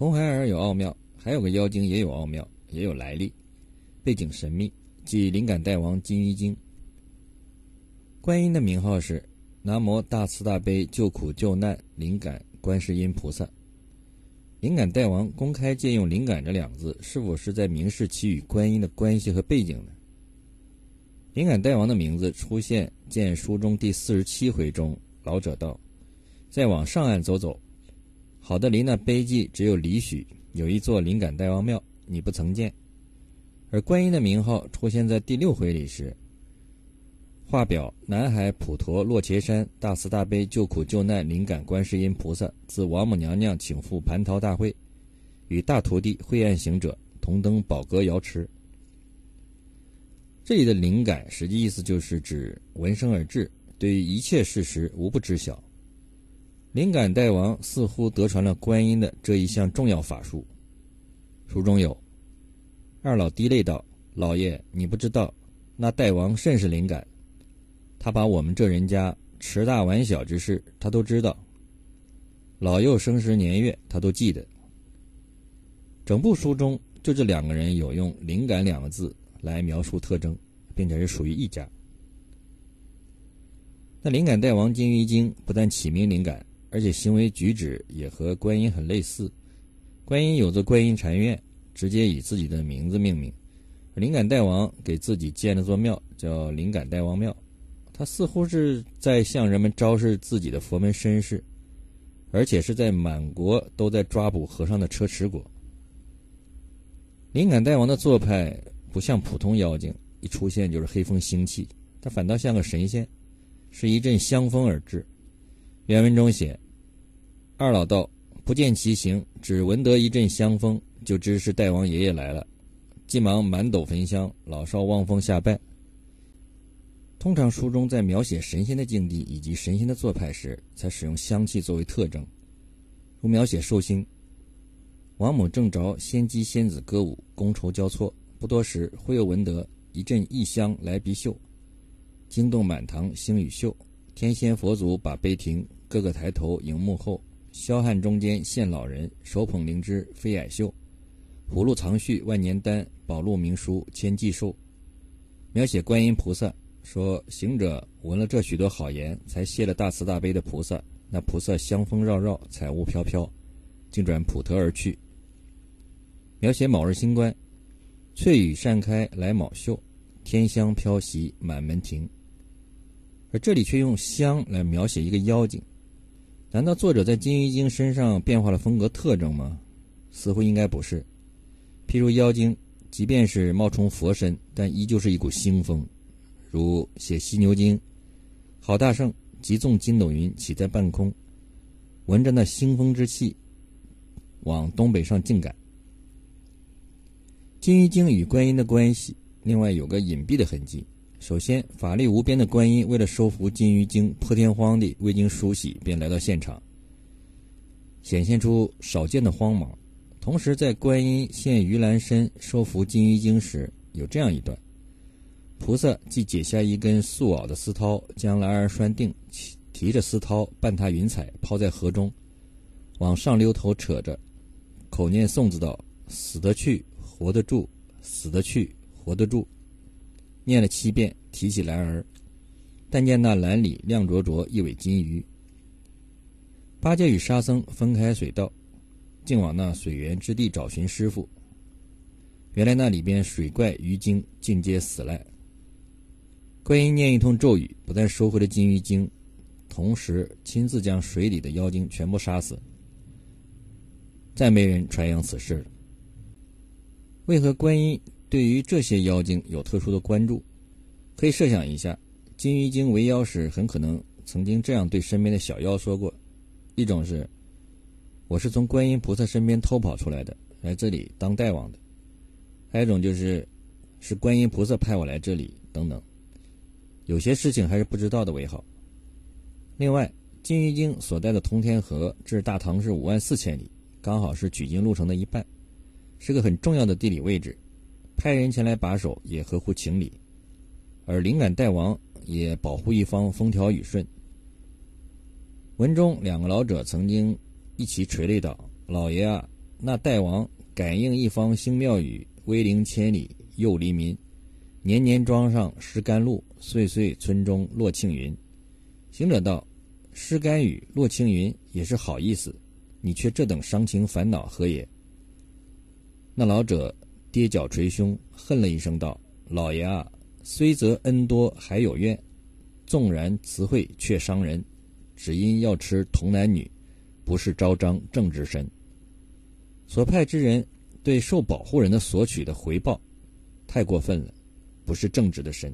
红孩儿有奥妙，还有个妖精也有奥妙，也有来历，背景神秘，即灵感大王金鱼精。观音的名号是南无大慈大悲救苦救难灵感观世音菩萨。灵感大王公开借用“灵感”这两字，是否是在明示其与观音的关系和背景呢？灵感大王的名字出现，见书中第四十七回中，老者道：“再往上岸走走，好的离那碑记只有里许有一座灵感大王庙，你不曾见。”而观音的名号出现在第六回里时。画表：南海普陀落茄山大慈大悲救苦救难灵感观世音菩萨自王母娘娘请赴蟠桃大会，与大徒弟慧岸行者同登宝阁瑶池。这里的灵感实际意思就是指闻声而至，对于一切事实无不知晓。灵感大王似乎得传了观音的这一项重要法术。书中有二老滴泪道：“老爷，你不知道，那大王甚是灵感。”他把我们这人家迟大晚小之事，他都知道；老幼生时年月，他都记得。整部书中就这两个人有用“灵感”两个字来描述特征，并且是属于一家。那灵感大王金鱼精不但起名灵感，而且行为举止也和观音很类似。观音有座观音禅院，直接以自己的名字命名；灵感大王给自己建了座庙，叫灵感大王庙。他似乎是在向人们昭示自己的佛门身世，而且是在满国都在抓捕和尚的车迟国。灵感大王的做派不像普通妖精，一出现就是黑风腥气，他反倒像个神仙，是一阵香风而至。原文中写：“二老道不见其形，只闻得一阵香风，就知是大王爷爷来了，急忙满斗焚香，老少望风下拜。”通常书中在描写神仙的境地以及神仙的做派时，才使用香气作为特征。如描写寿星，王母正着仙姬仙子歌舞，觥筹交错，不多时，忽又闻得一阵异香来鼻嗅，惊动满堂星与宿。天仙佛祖把碑停，个个抬头迎幕后，霄汉中间现老人，手捧灵芝飞矮秀，葫芦藏续万年丹，宝路明书千计寿。描写观音菩萨。说行者闻了这许多好言，才谢了大慈大悲的菩萨。那菩萨香风绕绕，彩雾飘飘，竟转普陀而去。描写卯日星官，翠羽扇开来卯秀，天香飘袭满门庭。而这里却用香来描写一个妖精，难道作者在金鱼精身上变化了风格特征吗？似乎应该不是。譬如妖精，即便是冒充佛身，但依旧是一股腥风。如写犀牛精，郝大圣急纵筋斗云起在半空，闻着那腥风之气，往东北上进赶。金鱼精与观音的关系，另外有个隐蔽的痕迹。首先，法力无边的观音为了收服金鱼精，破天荒地未经梳洗便来到现场，显现出少见的慌忙。同时，在观音现鱼篮身收服金鱼精时，有这样一段。菩萨即解下一根素袄的丝绦，将篮儿拴定，提着丝绦伴他云彩抛在河中，往上溜头扯着，口念颂字道：“死得去，活得住；死得去，活得住。”念了七遍，提起篮儿，但见那篮里亮灼灼一尾金鱼。八戒与沙僧分开水道，竟往那水源之地找寻师傅。原来那里边水怪鱼精尽皆死赖。观音念一通咒语，不但收回了金鱼精，同时亲自将水里的妖精全部杀死。再没人传扬此事了。为何观音对于这些妖精有特殊的关注？可以设想一下，金鱼精为妖时，很可能曾经这样对身边的小妖说过：一种是，我是从观音菩萨身边偷跑出来的，来这里当大王的；还有一种就是，是观音菩萨派我来这里，等等。有些事情还是不知道的为好。另外，金鱼精所在的通天河至大唐是五万四千里，刚好是取经路程的一半，是个很重要的地理位置，派人前来把守也合乎情理。而灵感大王也保护一方风调雨顺。文中两个老者曾经一起垂泪道：“老爷啊，那代王感应一方兴庙宇，威灵千里诱黎民。年年庄上施甘露，岁岁村中落庆云。行者道：“施甘雨，落庆云，也是好意思。你却这等伤情烦恼何也？”那老者跌脚捶胸，恨了一声道：“老爷啊，虽则恩多还有怨，纵然慈惠却伤人，只因要吃童男女，不是昭彰正直身。所派之人对受保护人的索取的回报，太过分了。”不是正直的身。